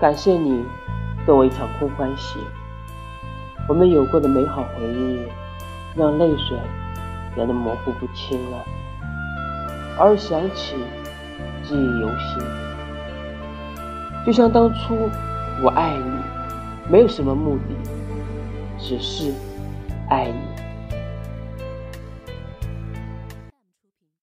感谢你给我一场空欢喜。我们有过的美好回忆让泪水变得模糊不清了。而想起记忆犹新。就像当初我爱你没有什么目的只是爱你。